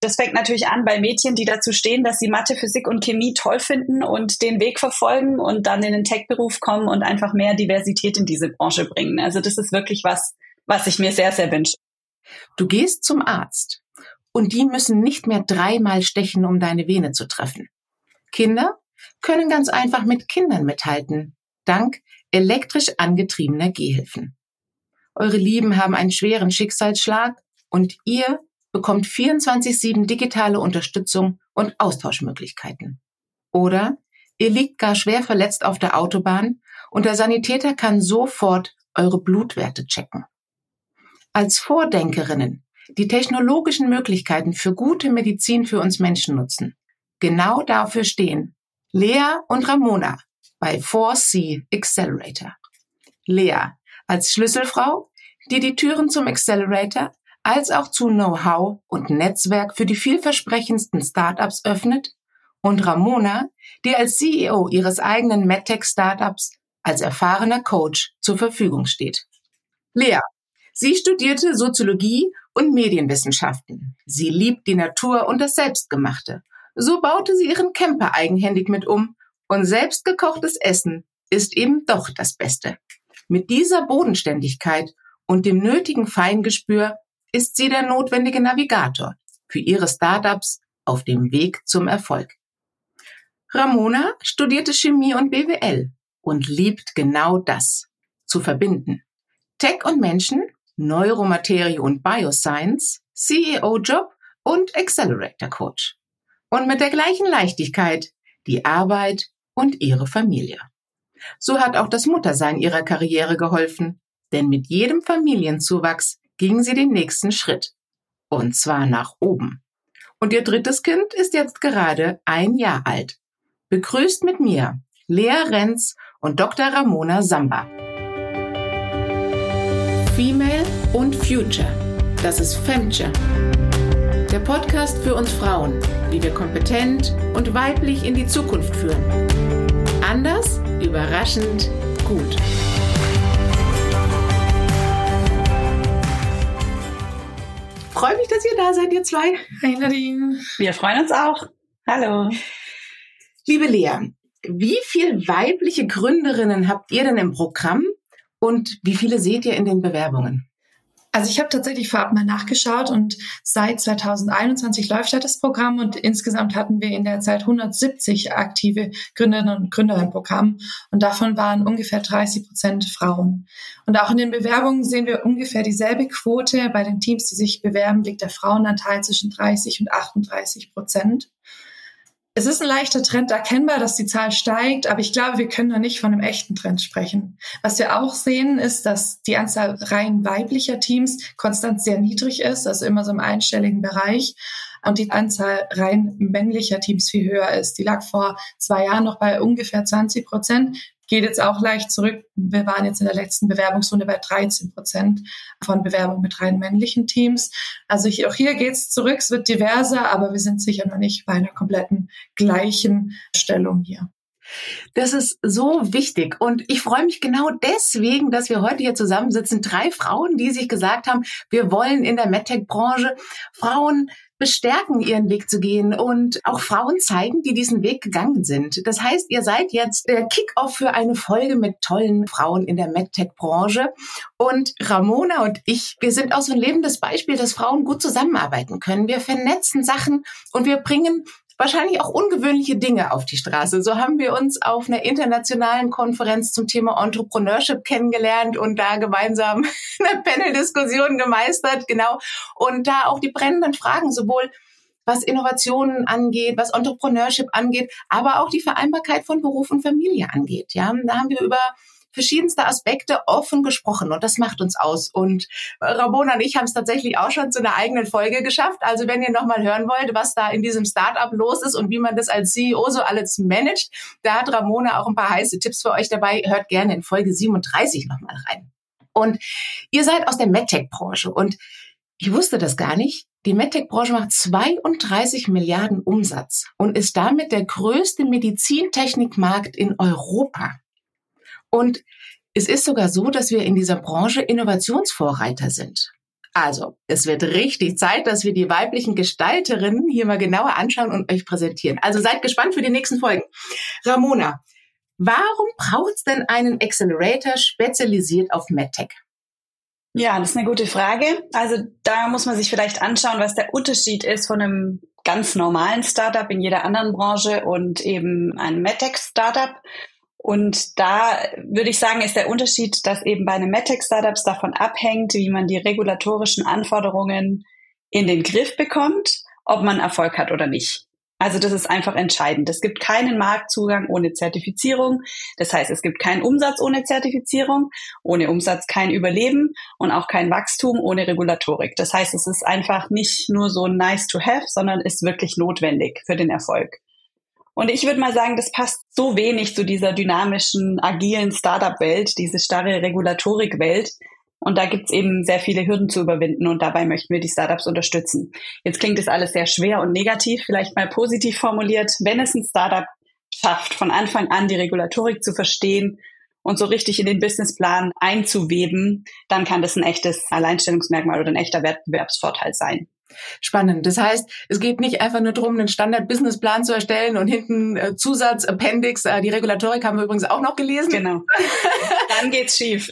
Das fängt natürlich an bei Mädchen, die dazu stehen, dass sie Mathe, Physik und Chemie toll finden und den Weg verfolgen und dann in den Tech-Beruf kommen und einfach mehr Diversität in diese Branche bringen. Also das ist wirklich was, was ich mir sehr, sehr wünsche. Du gehst zum Arzt und die müssen nicht mehr dreimal stechen, um deine Vene zu treffen. Kinder können ganz einfach mit Kindern mithalten, dank elektrisch angetriebener Gehhilfen. Eure Lieben haben einen schweren Schicksalsschlag und ihr bekommt 24-7 digitale Unterstützung und Austauschmöglichkeiten. Oder ihr liegt gar schwer verletzt auf der Autobahn und der Sanitäter kann sofort eure Blutwerte checken. Als Vordenkerinnen, die technologischen Möglichkeiten für gute Medizin für uns Menschen nutzen, genau dafür stehen Lea und Ramona bei 4C Accelerator. Lea als Schlüsselfrau, die die Türen zum Accelerator als auch zu Know-how und Netzwerk für die vielversprechendsten Startups öffnet und Ramona, die als CEO ihres eigenen MedTech-Startups als erfahrener Coach zur Verfügung steht. Lea, sie studierte Soziologie und Medienwissenschaften. Sie liebt die Natur und das Selbstgemachte. So baute sie ihren Camper eigenhändig mit um und selbstgekochtes Essen ist eben doch das Beste. Mit dieser Bodenständigkeit und dem nötigen Feingespür ist sie der notwendige Navigator für ihre Startups auf dem Weg zum Erfolg. Ramona studierte Chemie und BWL und liebt genau das, zu verbinden. Tech und Menschen, Neuromaterie und Bioscience, CEO-Job und Accelerator-Coach. Und mit der gleichen Leichtigkeit die Arbeit und ihre Familie. So hat auch das Muttersein ihrer Karriere geholfen, denn mit jedem Familienzuwachs ging sie den nächsten Schritt. Und zwar nach oben. Und ihr drittes Kind ist jetzt gerade ein Jahr alt. Begrüßt mit mir Lea Renz und Dr. Ramona Samba. Female und Future. Das ist Femture. Der Podcast für uns Frauen, wie wir kompetent und weiblich in die Zukunft führen. Anders, überraschend, gut. Freue mich, dass ihr da seid, ihr zwei. Hi Nadine. Wir freuen uns auch. Hallo. Liebe Lea, wie viele weibliche Gründerinnen habt ihr denn im Programm und wie viele seht ihr in den Bewerbungen? Also ich habe tatsächlich vorab mal nachgeschaut und seit 2021 läuft ja das Programm und insgesamt hatten wir in der Zeit 170 aktive Gründerinnen und Gründer im Programm und davon waren ungefähr 30 Prozent Frauen. Und auch in den Bewerbungen sehen wir ungefähr dieselbe Quote. Bei den Teams, die sich bewerben, liegt der Frauenanteil zwischen 30 und 38 Prozent. Es ist ein leichter Trend erkennbar, dass die Zahl steigt, aber ich glaube, wir können da nicht von einem echten Trend sprechen. Was wir auch sehen, ist, dass die Anzahl rein weiblicher Teams konstant sehr niedrig ist, also immer so im einstelligen Bereich und die Anzahl rein männlicher Teams viel höher ist. Die lag vor zwei Jahren noch bei ungefähr 20 Prozent geht jetzt auch leicht zurück. Wir waren jetzt in der letzten Bewerbungsrunde bei 13 Prozent von Bewerbungen mit rein männlichen Teams. Also ich, auch hier geht's zurück, es wird diverser, aber wir sind sicher noch nicht bei einer kompletten gleichen Stellung hier. Das ist so wichtig. Und ich freue mich genau deswegen, dass wir heute hier zusammensitzen. Drei Frauen, die sich gesagt haben, wir wollen in der MedTech-Branche Frauen bestärken, ihren Weg zu gehen und auch Frauen zeigen, die diesen Weg gegangen sind. Das heißt, ihr seid jetzt der Kickoff für eine Folge mit tollen Frauen in der MedTech-Branche. Und Ramona und ich, wir sind auch so ein lebendes Beispiel, dass Frauen gut zusammenarbeiten können. Wir vernetzen Sachen und wir bringen wahrscheinlich auch ungewöhnliche Dinge auf die Straße. So haben wir uns auf einer internationalen Konferenz zum Thema Entrepreneurship kennengelernt und da gemeinsam eine Panel-Diskussion gemeistert, genau. Und da auch die brennenden Fragen sowohl was Innovationen angeht, was Entrepreneurship angeht, aber auch die Vereinbarkeit von Beruf und Familie angeht. Ja, da haben wir über verschiedenste Aspekte offen gesprochen und das macht uns aus. Und Ramona und ich haben es tatsächlich auch schon zu einer eigenen Folge geschafft. Also wenn ihr nochmal hören wollt, was da in diesem Startup los ist und wie man das als CEO so alles managt, da hat Ramona auch ein paar heiße Tipps für euch dabei. Hört gerne in Folge 37 nochmal rein. Und ihr seid aus der MedTech-Branche und ich wusste das gar nicht. Die MedTech-Branche macht 32 Milliarden Umsatz und ist damit der größte Medizintechnikmarkt in Europa. Und es ist sogar so, dass wir in dieser Branche Innovationsvorreiter sind. Also, es wird richtig Zeit, dass wir die weiblichen Gestalterinnen hier mal genauer anschauen und euch präsentieren. Also seid gespannt für die nächsten Folgen. Ramona, warum braucht es denn einen Accelerator spezialisiert auf MedTech? Ja, das ist eine gute Frage. Also da muss man sich vielleicht anschauen, was der Unterschied ist von einem ganz normalen Startup in jeder anderen Branche und eben einem MedTech-Startup. Und da würde ich sagen, ist der Unterschied, dass eben bei einem MedTech-Startups davon abhängt, wie man die regulatorischen Anforderungen in den Griff bekommt, ob man Erfolg hat oder nicht. Also das ist einfach entscheidend. Es gibt keinen Marktzugang ohne Zertifizierung. Das heißt, es gibt keinen Umsatz ohne Zertifizierung, ohne Umsatz kein Überleben und auch kein Wachstum ohne Regulatorik. Das heißt, es ist einfach nicht nur so nice to have, sondern ist wirklich notwendig für den Erfolg. Und ich würde mal sagen, das passt so wenig zu dieser dynamischen, agilen Startup-Welt, diese starre Regulatorik-Welt, und da gibt's eben sehr viele Hürden zu überwinden und dabei möchten wir die Startups unterstützen. Jetzt klingt das alles sehr schwer und negativ, vielleicht mal positiv formuliert. Wenn es ein Startup schafft, von Anfang an die Regulatorik zu verstehen und so richtig in den Businessplan einzuweben, dann kann das ein echtes Alleinstellungsmerkmal oder ein echter Wettbewerbsvorteil sein. Spannend. Das heißt, es geht nicht einfach nur darum, einen Standard-Businessplan zu erstellen und hinten äh, Zusatz, Appendix, äh, die Regulatorik haben wir übrigens auch noch gelesen. Genau. Dann geht's schief.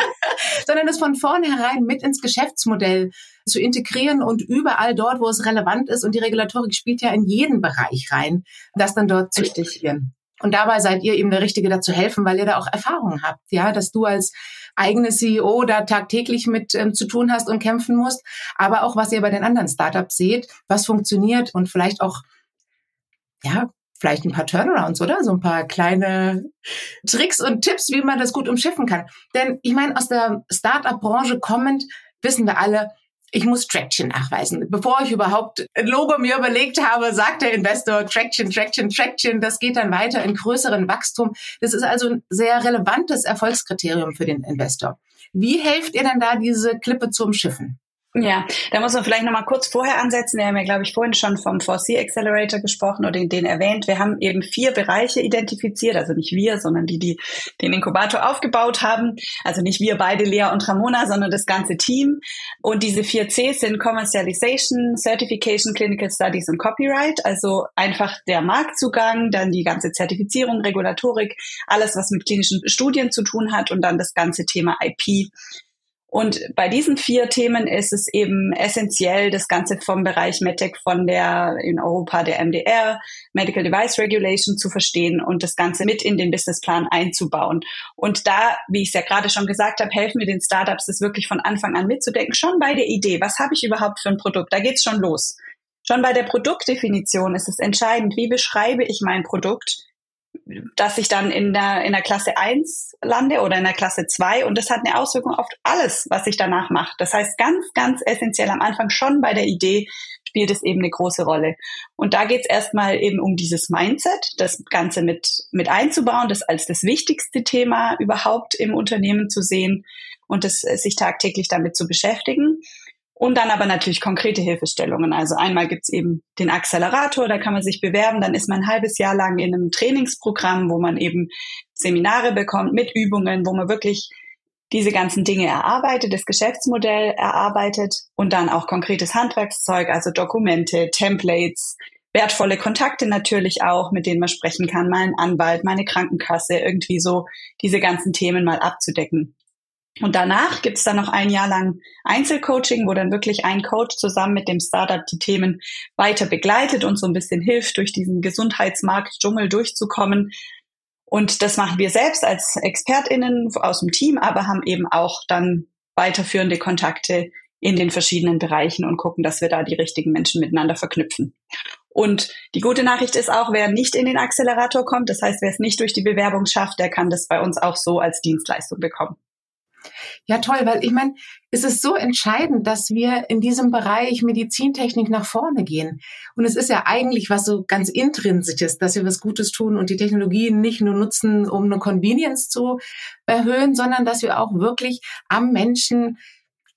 Sondern es von vornherein mit ins Geschäftsmodell zu integrieren und überall dort, wo es relevant ist, und die Regulatorik spielt ja in jeden Bereich rein, das dann dort zu integrieren. Und dabei seid ihr eben der Richtige, dazu helfen, weil ihr da auch Erfahrungen habt, ja, dass du als eigene CEO da tagtäglich mit ähm, zu tun hast und kämpfen musst, aber auch was ihr bei den anderen Startups seht, was funktioniert und vielleicht auch, ja, vielleicht ein paar Turnarounds, oder? So ein paar kleine Tricks und Tipps, wie man das gut umschiffen kann. Denn ich meine, aus der Startup-Branche kommend wissen wir alle, ich muss Traction nachweisen. Bevor ich überhaupt ein Logo mir überlegt habe, sagt der Investor Traction, Traction, Traction. Das geht dann weiter in größeren Wachstum. Das ist also ein sehr relevantes Erfolgskriterium für den Investor. Wie helft ihr denn da, diese Klippe zu umschiffen? Ja, da muss man vielleicht noch mal kurz vorher ansetzen. Wir haben ja, glaube ich, vorhin schon vom 4C Accelerator gesprochen oder den erwähnt. Wir haben eben vier Bereiche identifiziert, also nicht wir, sondern die, die den Inkubator aufgebaut haben. Also nicht wir beide, Lea und Ramona, sondern das ganze Team. Und diese vier Cs sind Commercialization, Certification, Clinical Studies und Copyright. Also einfach der Marktzugang, dann die ganze Zertifizierung, Regulatorik, alles, was mit klinischen Studien zu tun hat und dann das ganze Thema IP und bei diesen vier Themen ist es eben essentiell, das Ganze vom Bereich MedTech von der in Europa der MDR, Medical Device Regulation zu verstehen und das Ganze mit in den Businessplan einzubauen. Und da, wie ich es ja gerade schon gesagt habe, helfen wir den Startups, das wirklich von Anfang an mitzudenken, schon bei der Idee, was habe ich überhaupt für ein Produkt? Da geht's schon los. Schon bei der Produktdefinition ist es entscheidend, wie beschreibe ich mein Produkt, dass ich dann in der, in der Klasse 1 lande oder in der Klasse 2 und das hat eine Auswirkung auf alles, was ich danach mache. Das heißt, ganz, ganz essentiell am Anfang schon bei der Idee spielt es eben eine große Rolle. Und da geht es erstmal eben um dieses Mindset, das Ganze mit, mit einzubauen, das als das wichtigste Thema überhaupt im Unternehmen zu sehen und das, sich tagtäglich damit zu beschäftigen. Und dann aber natürlich konkrete Hilfestellungen. Also einmal gibt's eben den Accelerator, da kann man sich bewerben, dann ist man ein halbes Jahr lang in einem Trainingsprogramm, wo man eben Seminare bekommt mit Übungen, wo man wirklich diese ganzen Dinge erarbeitet, das Geschäftsmodell erarbeitet und dann auch konkretes Handwerkszeug, also Dokumente, Templates, wertvolle Kontakte natürlich auch, mit denen man sprechen kann, mal einen Anwalt, meine Krankenkasse, irgendwie so diese ganzen Themen mal abzudecken. Und danach gibt's dann noch ein Jahr lang Einzelcoaching, wo dann wirklich ein Coach zusammen mit dem Startup die Themen weiter begleitet und so ein bisschen hilft, durch diesen Gesundheitsmarkt-Dschungel durchzukommen. Und das machen wir selbst als ExpertInnen aus dem Team, aber haben eben auch dann weiterführende Kontakte in den verschiedenen Bereichen und gucken, dass wir da die richtigen Menschen miteinander verknüpfen. Und die gute Nachricht ist auch, wer nicht in den Accelerator kommt, das heißt, wer es nicht durch die Bewerbung schafft, der kann das bei uns auch so als Dienstleistung bekommen. Ja, toll, weil ich meine, es ist so entscheidend, dass wir in diesem Bereich Medizintechnik nach vorne gehen. Und es ist ja eigentlich was so ganz intrinsisches, dass wir was Gutes tun und die Technologien nicht nur nutzen, um eine Convenience zu erhöhen, sondern dass wir auch wirklich am Menschen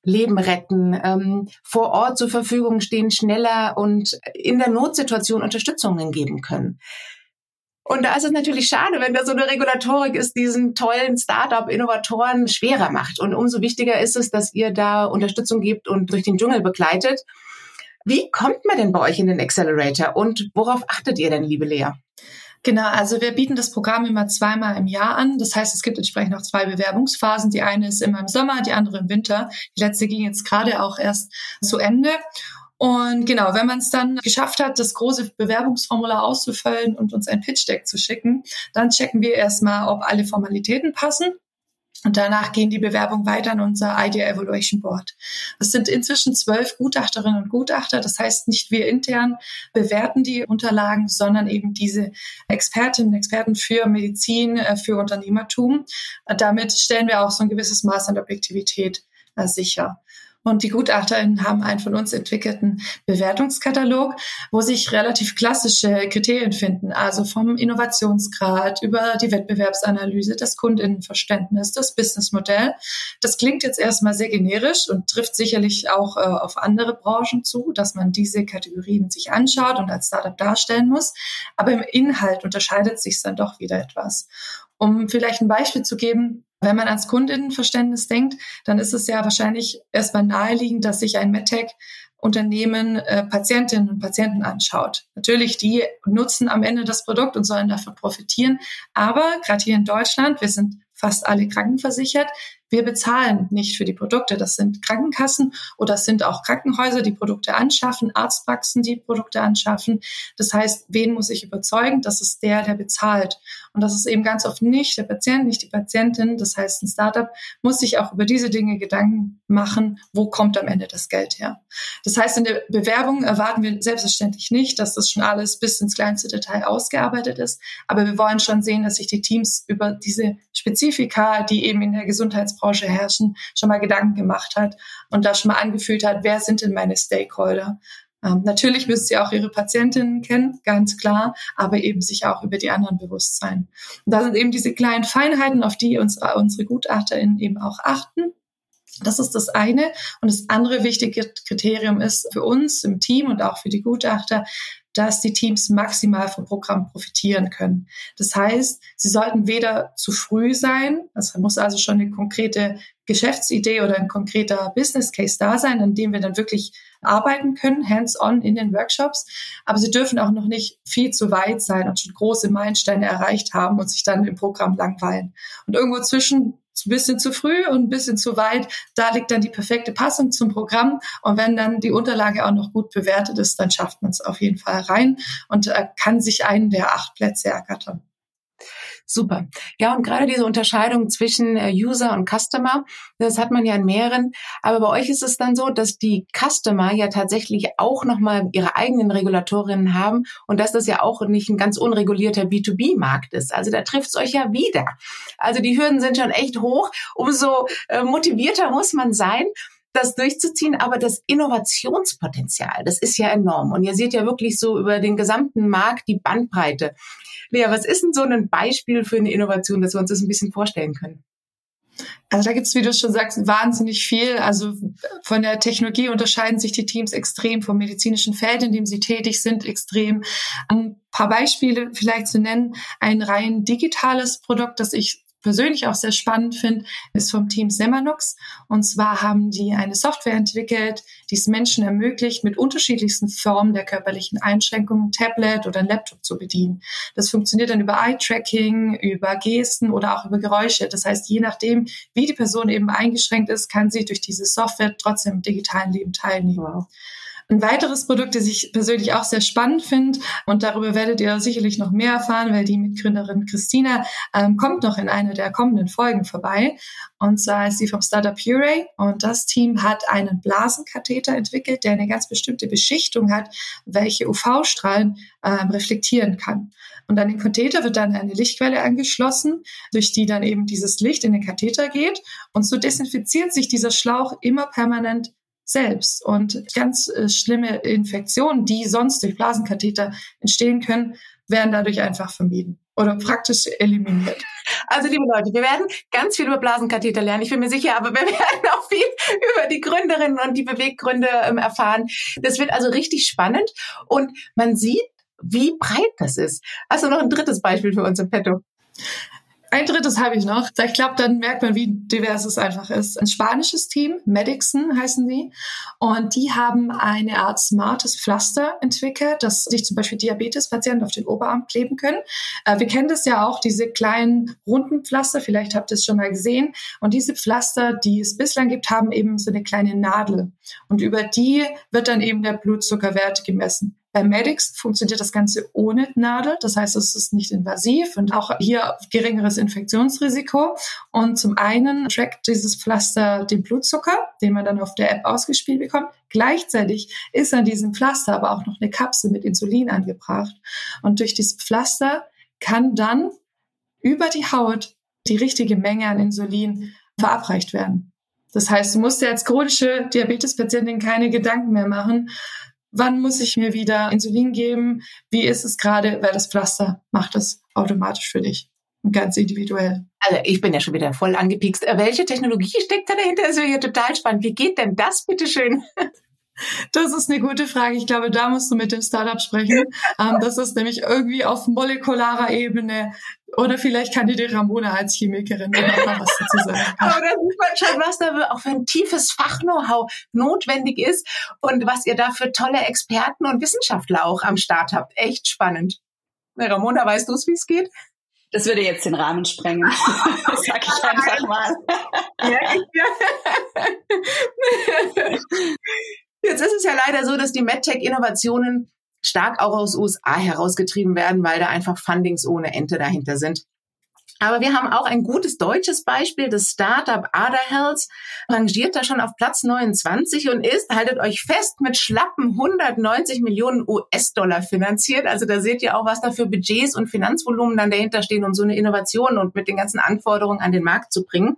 Leben retten, ähm, vor Ort zur Verfügung stehen, schneller und in der Notsituation Unterstützungen geben können. Und da ist es natürlich schade, wenn da so eine Regulatorik ist, diesen tollen Startup-Innovatoren schwerer macht. Und umso wichtiger ist es, dass ihr da Unterstützung gebt und durch den Dschungel begleitet. Wie kommt man denn bei euch in den Accelerator und worauf achtet ihr denn, liebe Lea? Genau, also wir bieten das Programm immer zweimal im Jahr an. Das heißt, es gibt entsprechend auch zwei Bewerbungsphasen. Die eine ist immer im Sommer, die andere im Winter. Die letzte ging jetzt gerade auch erst zu Ende. Und genau, wenn man es dann geschafft hat, das große Bewerbungsformular auszufüllen und uns ein Pitch-Deck zu schicken, dann checken wir erstmal, ob alle Formalitäten passen. Und danach gehen die Bewerbungen weiter an unser Idea Evaluation Board. Es sind inzwischen zwölf Gutachterinnen und Gutachter. Das heißt, nicht wir intern bewerten die Unterlagen, sondern eben diese Expertinnen und Experten für Medizin, äh, für Unternehmertum. Damit stellen wir auch so ein gewisses Maß an Objektivität äh, sicher. Und die GutachterInnen haben einen von uns entwickelten Bewertungskatalog, wo sich relativ klassische Kriterien finden, also vom Innovationsgrad über die Wettbewerbsanalyse, das Kundinnenverständnis, das Businessmodell. Das klingt jetzt erstmal sehr generisch und trifft sicherlich auch äh, auf andere Branchen zu, dass man diese Kategorien sich anschaut und als Startup darstellen muss. Aber im Inhalt unterscheidet sich dann doch wieder etwas. Um vielleicht ein Beispiel zu geben, wenn man ans Kundinnenverständnis denkt, dann ist es ja wahrscheinlich erstmal naheliegend, dass sich ein MedTech Unternehmen äh, Patientinnen und Patienten anschaut. Natürlich, die nutzen am Ende das Produkt und sollen davon profitieren. Aber gerade hier in Deutschland, wir sind fast alle krankenversichert. Wir bezahlen nicht für die Produkte. Das sind Krankenkassen oder das sind auch Krankenhäuser, die Produkte anschaffen, Arztpraxen, die Produkte anschaffen. Das heißt, wen muss ich überzeugen? Das ist der, der bezahlt. Und das ist eben ganz oft nicht der Patient, nicht die Patientin. Das heißt, ein Startup muss sich auch über diese Dinge Gedanken machen, wo kommt am Ende das Geld her. Das heißt, in der Bewerbung erwarten wir selbstverständlich nicht, dass das schon alles bis ins kleinste Detail ausgearbeitet ist. Aber wir wollen schon sehen, dass sich die Teams über diese Spezifika, die eben in der Gesundheits Finanzbranche herrschen, schon mal Gedanken gemacht hat und da schon mal angefühlt hat, wer sind denn meine Stakeholder? Ähm, natürlich müssen sie auch ihre Patientinnen kennen, ganz klar, aber eben sich auch über die anderen bewusst sein. Und da sind eben diese kleinen Feinheiten, auf die unsere, unsere GutachterInnen eben auch achten. Das ist das eine. Und das andere wichtige Kriterium ist für uns im Team und auch für die Gutachter, dass die Teams maximal vom Programm profitieren können. Das heißt, sie sollten weder zu früh sein, es muss also schon eine konkrete Geschäftsidee oder ein konkreter Business Case da sein, an dem wir dann wirklich arbeiten können, hands-on in den Workshops. Aber sie dürfen auch noch nicht viel zu weit sein und schon große Meilensteine erreicht haben und sich dann im Programm langweilen. Und irgendwo zwischen ein bisschen zu früh und ein bisschen zu weit. Da liegt dann die perfekte Passung zum Programm. Und wenn dann die Unterlage auch noch gut bewertet ist, dann schafft man es auf jeden Fall rein und äh, kann sich einen der acht Plätze ergattern. Super. Ja, und gerade diese Unterscheidung zwischen äh, User und Customer, das hat man ja in mehreren. Aber bei euch ist es dann so, dass die Customer ja tatsächlich auch nochmal ihre eigenen Regulatorinnen haben und dass das ja auch nicht ein ganz unregulierter B2B-Markt ist. Also da trifft es euch ja wieder. Also die Hürden sind schon echt hoch. Umso äh, motivierter muss man sein das durchzuziehen, aber das Innovationspotenzial, das ist ja enorm. Und ihr seht ja wirklich so über den gesamten Markt die Bandbreite. Lea, was ist denn so ein Beispiel für eine Innovation, dass wir uns das ein bisschen vorstellen können? Also da gibt's, wie du schon sagst, wahnsinnig viel. Also von der Technologie unterscheiden sich die Teams extrem vom medizinischen Feld, in dem sie tätig sind, extrem. Ein paar Beispiele vielleicht zu nennen. Ein rein digitales Produkt, das ich persönlich auch sehr spannend finde, ist vom Team Semanox. Und zwar haben die eine Software entwickelt, die es Menschen ermöglicht, mit unterschiedlichsten Formen der körperlichen Einschränkungen Tablet oder Laptop zu bedienen. Das funktioniert dann über Eye-Tracking, über Gesten oder auch über Geräusche. Das heißt, je nachdem, wie die Person eben eingeschränkt ist, kann sie durch diese Software trotzdem im digitalen Leben teilnehmen. Wow. Ein weiteres Produkt, das ich persönlich auch sehr spannend finde, und darüber werdet ihr sicherlich noch mehr erfahren, weil die Mitgründerin Christina ähm, kommt noch in einer der kommenden Folgen vorbei. Und zwar ist sie vom Startup Puree und das Team hat einen Blasenkatheter entwickelt, der eine ganz bestimmte Beschichtung hat, welche UV-Strahlen ähm, reflektieren kann. Und an den Katheter wird dann eine Lichtquelle angeschlossen, durch die dann eben dieses Licht in den Katheter geht. Und so desinfiziert sich dieser Schlauch immer permanent selbst. Und ganz äh, schlimme Infektionen, die sonst durch Blasenkatheter entstehen können, werden dadurch einfach vermieden oder praktisch eliminiert. Also liebe Leute, wir werden ganz viel über Blasenkatheter lernen, ich bin mir sicher, aber wir werden auch viel über die Gründerinnen und die Beweggründe ähm, erfahren. Das wird also richtig spannend und man sieht, wie breit das ist. Also noch ein drittes Beispiel für uns im Petto. Ein drittes habe ich noch. Ich glaube, dann merkt man, wie divers es einfach ist. Ein spanisches Team, Medixon heißen die, und die haben eine Art smartes Pflaster entwickelt, das sich zum Beispiel Diabetespatienten auf den Oberarm kleben können. Äh, wir kennen das ja auch, diese kleinen runden Pflaster, vielleicht habt ihr es schon mal gesehen. Und diese Pflaster, die es bislang gibt, haben eben so eine kleine Nadel. Und über die wird dann eben der Blutzuckerwert gemessen. Bei Medix funktioniert das Ganze ohne Nadel. Das heißt, es ist nicht invasiv und auch hier geringeres Infektionsrisiko. Und zum einen trackt dieses Pflaster den Blutzucker, den man dann auf der App ausgespielt bekommt. Gleichzeitig ist an diesem Pflaster aber auch noch eine Kapsel mit Insulin angebracht. Und durch dieses Pflaster kann dann über die Haut die richtige Menge an Insulin verabreicht werden. Das heißt, du musst dir als chronische Diabetespatientin keine Gedanken mehr machen, wann muss ich mir wieder Insulin geben, wie ist es gerade, weil das Pflaster macht es automatisch für dich ganz individuell. Also ich bin ja schon wieder voll angepikst. Welche Technologie steckt da dahinter? Das wäre ja total spannend. Wie geht denn das, bitteschön? Das ist eine gute Frage. Ich glaube, da musst du mit dem Startup sprechen. Ähm, das ist nämlich irgendwie auf molekularer Ebene. Oder vielleicht kann dir die Ramona als Chemikerin noch was dazu sagen. Aber da sieht man schon, was da auch für ein tiefes Fach-Know-how notwendig ist und was ihr da für tolle Experten und Wissenschaftler auch am Start habt. Echt spannend. Ramona, weißt du es, wie es geht? Das würde jetzt den Rahmen sprengen. das sag ich einfach mal. Ja, Jetzt ist es ja leider so, dass die MedTech-Innovationen stark auch aus USA herausgetrieben werden, weil da einfach Fundings ohne Ente dahinter sind. Aber wir haben auch ein gutes deutsches Beispiel. Das Startup Ada Health rangiert da schon auf Platz 29 und ist, haltet euch fest, mit schlappen 190 Millionen US-Dollar finanziert. Also da seht ihr auch, was da für Budgets und Finanzvolumen dann dahinter stehen, um so eine Innovation und mit den ganzen Anforderungen an den Markt zu bringen.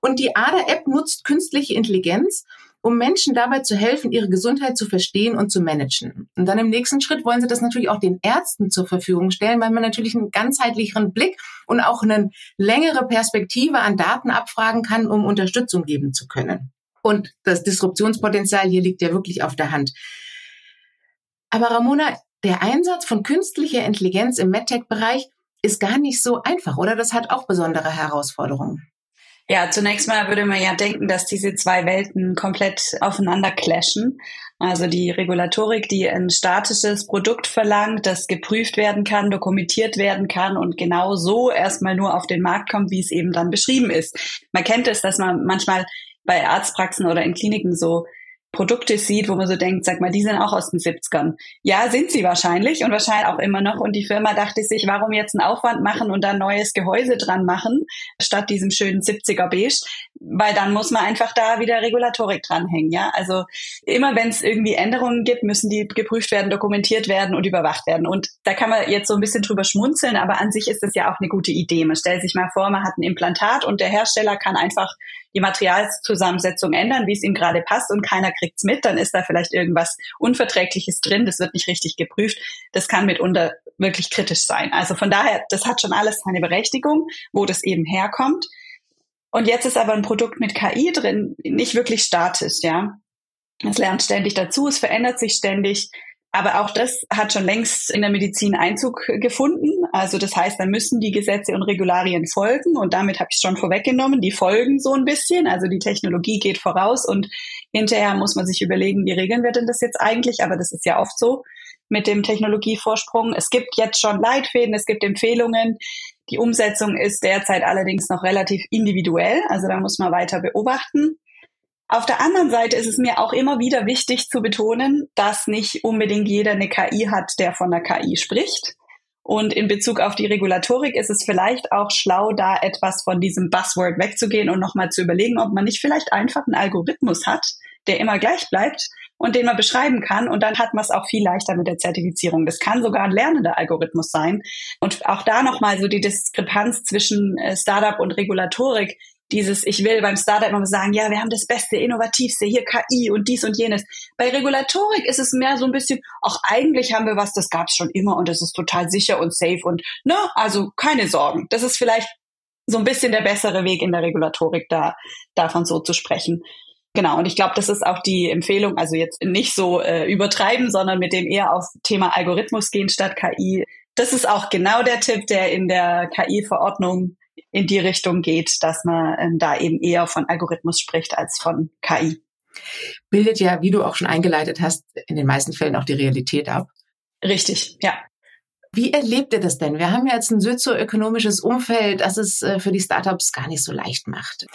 Und die ADA-App nutzt künstliche Intelligenz um Menschen dabei zu helfen, ihre Gesundheit zu verstehen und zu managen. Und dann im nächsten Schritt wollen sie das natürlich auch den Ärzten zur Verfügung stellen, weil man natürlich einen ganzheitlicheren Blick und auch eine längere Perspektive an Daten abfragen kann, um Unterstützung geben zu können. Und das Disruptionspotenzial hier liegt ja wirklich auf der Hand. Aber Ramona, der Einsatz von künstlicher Intelligenz im MedTech-Bereich ist gar nicht so einfach, oder? Das hat auch besondere Herausforderungen. Ja, zunächst mal würde man ja denken, dass diese zwei Welten komplett aufeinander clashen. Also die Regulatorik, die ein statisches Produkt verlangt, das geprüft werden kann, dokumentiert werden kann und genau so erstmal nur auf den Markt kommt, wie es eben dann beschrieben ist. Man kennt es, dass man manchmal bei Arztpraxen oder in Kliniken so Produkte sieht, wo man so denkt, sag mal, die sind auch aus den 70ern. Ja, sind sie wahrscheinlich und wahrscheinlich auch immer noch. Und die Firma dachte sich, warum jetzt einen Aufwand machen und dann neues Gehäuse dran machen, statt diesem schönen 70er Beige, weil dann muss man einfach da wieder Regulatorik dranhängen. Ja, also immer wenn es irgendwie Änderungen gibt, müssen die geprüft werden, dokumentiert werden und überwacht werden. Und da kann man jetzt so ein bisschen drüber schmunzeln, aber an sich ist das ja auch eine gute Idee. Man stellt sich mal vor, man hat ein Implantat und der Hersteller kann einfach die Materialzusammensetzung ändern, wie es ihm gerade passt und keiner kriegt's mit, dann ist da vielleicht irgendwas Unverträgliches drin, das wird nicht richtig geprüft. Das kann mitunter wirklich kritisch sein. Also von daher, das hat schon alles seine Berechtigung, wo das eben herkommt. Und jetzt ist aber ein Produkt mit KI drin, nicht wirklich statisch, ja. Es lernt ständig dazu, es verändert sich ständig. Aber auch das hat schon längst in der Medizin Einzug gefunden. Also das heißt, da müssen die Gesetze und Regularien folgen. Und damit habe ich schon vorweggenommen, die folgen so ein bisschen. Also die Technologie geht voraus und hinterher muss man sich überlegen, wie regeln wir denn das jetzt eigentlich? Aber das ist ja oft so mit dem Technologievorsprung. Es gibt jetzt schon Leitfäden, es gibt Empfehlungen. Die Umsetzung ist derzeit allerdings noch relativ individuell. Also da muss man weiter beobachten. Auf der anderen Seite ist es mir auch immer wieder wichtig zu betonen, dass nicht unbedingt jeder eine KI hat, der von der KI spricht. Und in Bezug auf die Regulatorik ist es vielleicht auch schlau, da etwas von diesem Buzzword wegzugehen und nochmal zu überlegen, ob man nicht vielleicht einfach einen Algorithmus hat, der immer gleich bleibt und den man beschreiben kann. Und dann hat man es auch viel leichter mit der Zertifizierung. Das kann sogar ein lernender Algorithmus sein. Und auch da nochmal so die Diskrepanz zwischen äh, Startup und Regulatorik dieses, ich will beim Startup immer sagen, ja, wir haben das Beste, Innovativste, hier KI und dies und jenes. Bei Regulatorik ist es mehr so ein bisschen, auch eigentlich haben wir was, das gab es schon immer und das ist total sicher und safe und, ne, also keine Sorgen. Das ist vielleicht so ein bisschen der bessere Weg in der Regulatorik, da, davon so zu sprechen. Genau, und ich glaube, das ist auch die Empfehlung, also jetzt nicht so äh, übertreiben, sondern mit dem eher auf Thema Algorithmus gehen statt KI. Das ist auch genau der Tipp, der in der KI-Verordnung in die Richtung geht, dass man ähm, da eben eher von Algorithmus spricht als von KI. Bildet ja, wie du auch schon eingeleitet hast, in den meisten Fällen auch die Realität ab. Richtig, ja. Wie erlebt ihr das denn? Wir haben jetzt ein sozioökonomisches Umfeld, das es äh, für die Startups gar nicht so leicht macht.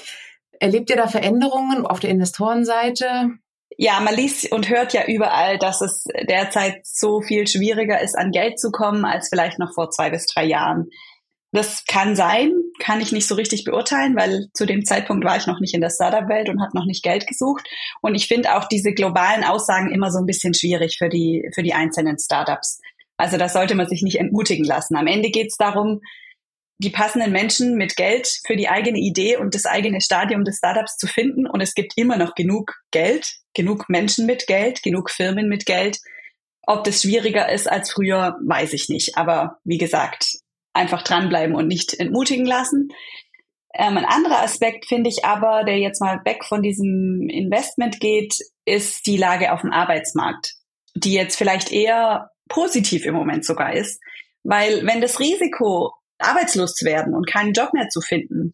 Erlebt ihr da Veränderungen auf der Investorenseite? Ja, man liest und hört ja überall, dass es derzeit so viel schwieriger ist, an Geld zu kommen, als vielleicht noch vor zwei bis drei Jahren. Das kann sein, kann ich nicht so richtig beurteilen, weil zu dem Zeitpunkt war ich noch nicht in der Startup-Welt und habe noch nicht Geld gesucht. Und ich finde auch diese globalen Aussagen immer so ein bisschen schwierig für die, für die einzelnen Startups. Also da sollte man sich nicht entmutigen lassen. Am Ende geht es darum, die passenden Menschen mit Geld für die eigene Idee und das eigene Stadium des Startups zu finden. Und es gibt immer noch genug Geld, genug Menschen mit Geld, genug Firmen mit Geld. Ob das schwieriger ist als früher, weiß ich nicht. Aber wie gesagt, einfach dranbleiben und nicht entmutigen lassen. Ähm, ein anderer Aspekt finde ich aber, der jetzt mal weg von diesem Investment geht, ist die Lage auf dem Arbeitsmarkt, die jetzt vielleicht eher positiv im Moment sogar ist. Weil wenn das Risiko arbeitslos zu werden und keinen Job mehr zu finden,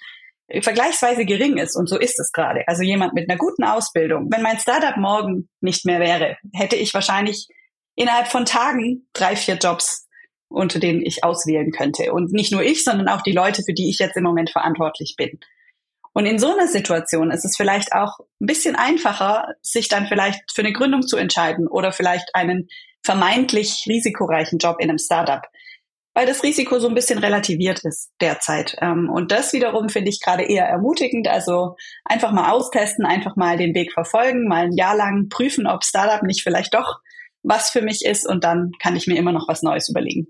vergleichsweise gering ist. Und so ist es gerade. Also jemand mit einer guten Ausbildung. Wenn mein Startup morgen nicht mehr wäre, hätte ich wahrscheinlich innerhalb von Tagen drei, vier Jobs, unter denen ich auswählen könnte. Und nicht nur ich, sondern auch die Leute, für die ich jetzt im Moment verantwortlich bin. Und in so einer Situation ist es vielleicht auch ein bisschen einfacher, sich dann vielleicht für eine Gründung zu entscheiden oder vielleicht einen vermeintlich risikoreichen Job in einem Startup weil das Risiko so ein bisschen relativiert ist derzeit. Ähm, und das wiederum finde ich gerade eher ermutigend. Also einfach mal austesten, einfach mal den Weg verfolgen, mal ein Jahr lang prüfen, ob Startup nicht vielleicht doch was für mich ist und dann kann ich mir immer noch was Neues überlegen.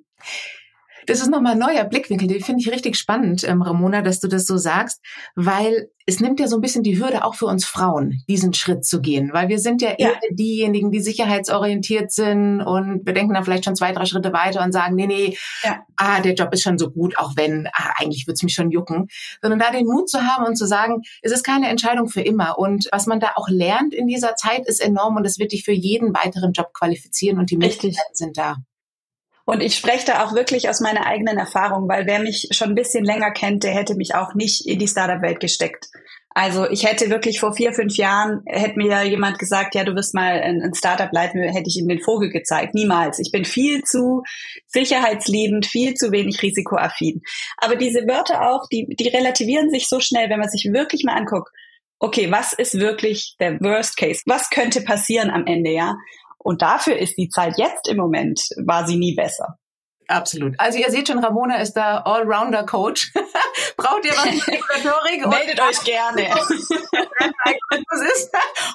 Das ist nochmal ein neuer Blickwinkel, den finde ich richtig spannend, ähm, Ramona, dass du das so sagst, weil es nimmt ja so ein bisschen die Hürde auch für uns Frauen, diesen Schritt zu gehen, weil wir sind ja, ja. eher diejenigen, die sicherheitsorientiert sind und wir denken dann vielleicht schon zwei, drei Schritte weiter und sagen, nee, nee, ja. ah, der Job ist schon so gut, auch wenn, ah, eigentlich wird's mich schon jucken, sondern da den Mut zu haben und zu sagen, es ist keine Entscheidung für immer und was man da auch lernt in dieser Zeit ist enorm und es wird dich für jeden weiteren Job qualifizieren und die Möglichkeiten sind da. Und ich spreche da auch wirklich aus meiner eigenen Erfahrung, weil wer mich schon ein bisschen länger kennt, der hätte mich auch nicht in die Startup-Welt gesteckt. Also ich hätte wirklich vor vier, fünf Jahren, hätte mir jemand gesagt, ja, du wirst mal ein, ein Startup leiten, hätte ich ihm den Vogel gezeigt. Niemals. Ich bin viel zu sicherheitsliebend, viel zu wenig risikoaffin. Aber diese Wörter auch, die, die relativieren sich so schnell, wenn man sich wirklich mal anguckt, okay, was ist wirklich der Worst Case? Was könnte passieren am Ende, ja? Und dafür ist die Zeit jetzt im Moment, war sie nie besser. Absolut. Also ihr seht schon, Ramona ist da Allrounder-Coach. Braucht ihr was mit Rhetorik? Meldet euch gerne.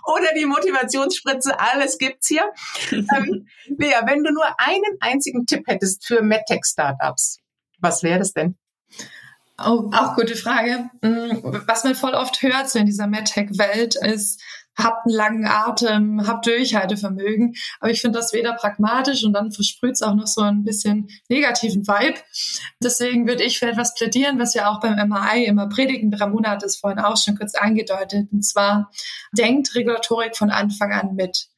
Oder die Motivationsspritze, alles gibt's hier. ähm, Lea, wenn du nur einen einzigen Tipp hättest für MedTech-Startups, was wäre das denn? Oh, auch gute Frage. Mm, was man voll oft hört so in dieser MedTech-Welt ist, habt einen langen Atem, habt Durchhaltevermögen. Aber ich finde das weder pragmatisch und dann versprüht es auch noch so ein bisschen negativen Vibe. Deswegen würde ich für etwas plädieren, was wir auch beim MRI immer predigen. Ramona hat es vorhin auch schon kurz angedeutet. Und zwar denkt Regulatorik von Anfang an mit.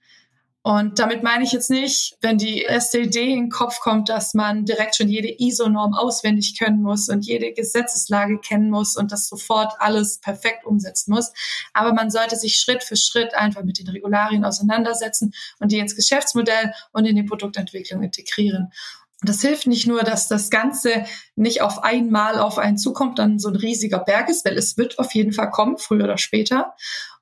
Und damit meine ich jetzt nicht, wenn die Idee in den Kopf kommt, dass man direkt schon jede ISO-Norm auswendig können muss und jede Gesetzeslage kennen muss und das sofort alles perfekt umsetzen muss. Aber man sollte sich Schritt für Schritt einfach mit den Regularien auseinandersetzen und die ins Geschäftsmodell und in die Produktentwicklung integrieren. Und das hilft nicht nur, dass das Ganze nicht auf einmal auf einen zukommt, dann so ein riesiger Berg ist, weil es wird auf jeden Fall kommen, früher oder später.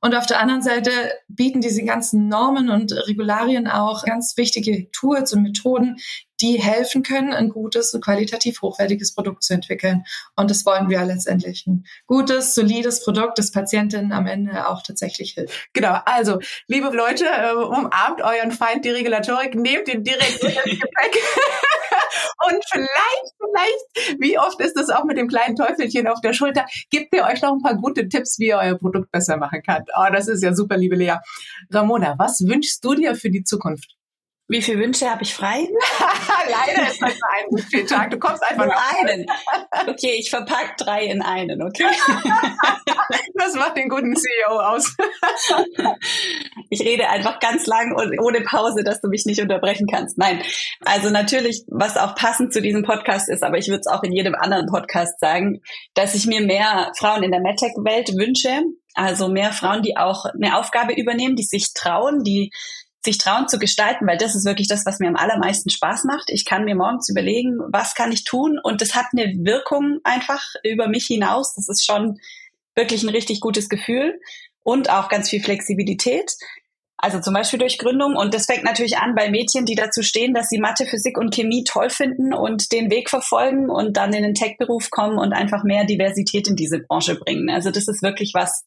Und auf der anderen Seite bieten diese ganzen Normen und Regularien auch ganz wichtige Tools und Methoden, die helfen können, ein gutes und qualitativ hochwertiges Produkt zu entwickeln. Und das wollen wir letztendlich. Ein gutes, solides Produkt, das Patientinnen am Ende auch tatsächlich hilft. Genau. Also, liebe Leute, äh, umarmt euren Feind die Regulatorik, nehmt ihn direkt ins Gepäck. Und vielleicht, vielleicht, wie oft ist das auch mit dem kleinen Teufelchen auf der Schulter, gibt ihr euch noch ein paar gute Tipps, wie ihr euer Produkt besser machen könnt. Oh, das ist ja super, liebe Lea. Ramona, was wünschst du dir für die Zukunft? Wie viele Wünsche habe ich frei? Leider ist das ein Tag. Du kommst einfach nur einen. Okay, ich verpacke drei in einen, okay? das macht den guten CEO aus. ich rede einfach ganz lang und ohne Pause, dass du mich nicht unterbrechen kannst. Nein, also natürlich, was auch passend zu diesem Podcast ist, aber ich würde es auch in jedem anderen Podcast sagen, dass ich mir mehr Frauen in der MedTech-Welt wünsche. Also mehr Frauen, die auch eine Aufgabe übernehmen, die sich trauen, die sich trauen zu gestalten, weil das ist wirklich das, was mir am allermeisten Spaß macht. Ich kann mir morgens überlegen, was kann ich tun und das hat eine Wirkung einfach über mich hinaus. Das ist schon wirklich ein richtig gutes Gefühl und auch ganz viel Flexibilität. Also zum Beispiel durch Gründung. Und das fängt natürlich an bei Mädchen, die dazu stehen, dass sie Mathe, Physik und Chemie toll finden und den Weg verfolgen und dann in den Tech-Beruf kommen und einfach mehr Diversität in diese Branche bringen. Also das ist wirklich was,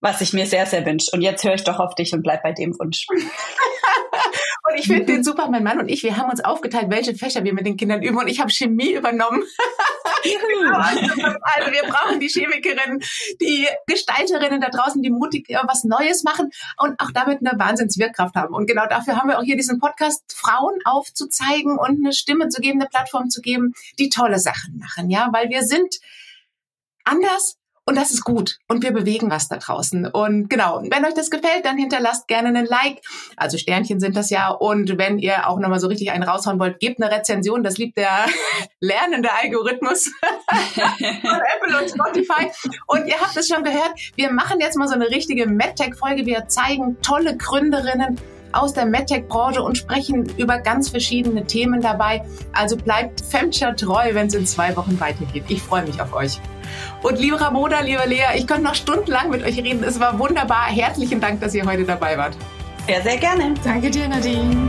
was ich mir sehr, sehr wünsche. Und jetzt höre ich doch auf dich und bleib bei dem Wunsch. und ich finde den super, mein Mann und ich, wir haben uns aufgeteilt, welche Fächer wir mit den Kindern üben. Und ich habe Chemie übernommen. genau, also wir brauchen die Chemikerinnen, die Gestalterinnen da draußen, die mutig was Neues machen und auch damit eine Wahnsinnswirkkraft haben. Und genau dafür haben wir auch hier diesen Podcast, Frauen aufzuzeigen und eine Stimme zu geben, eine Plattform zu geben, die tolle Sachen machen. Ja, weil wir sind anders, und das ist gut. Und wir bewegen was da draußen. Und genau, wenn euch das gefällt, dann hinterlasst gerne einen Like. Also Sternchen sind das ja. Und wenn ihr auch nochmal so richtig einen raushauen wollt, gebt eine Rezension. Das liebt der lernende Algorithmus von Apple und Spotify. Und ihr habt es schon gehört, wir machen jetzt mal so eine richtige MedTech-Folge. Wir zeigen tolle Gründerinnen aus der MedTech-Branche und sprechen über ganz verschiedene Themen dabei. Also bleibt Femture treu, wenn es in zwei Wochen weitergeht. Ich freue mich auf euch. Und liebe Ramona, liebe Lea, ich könnte noch stundenlang mit euch reden. Es war wunderbar. Herzlichen Dank, dass ihr heute dabei wart. Sehr, sehr gerne. Danke dir, Nadine.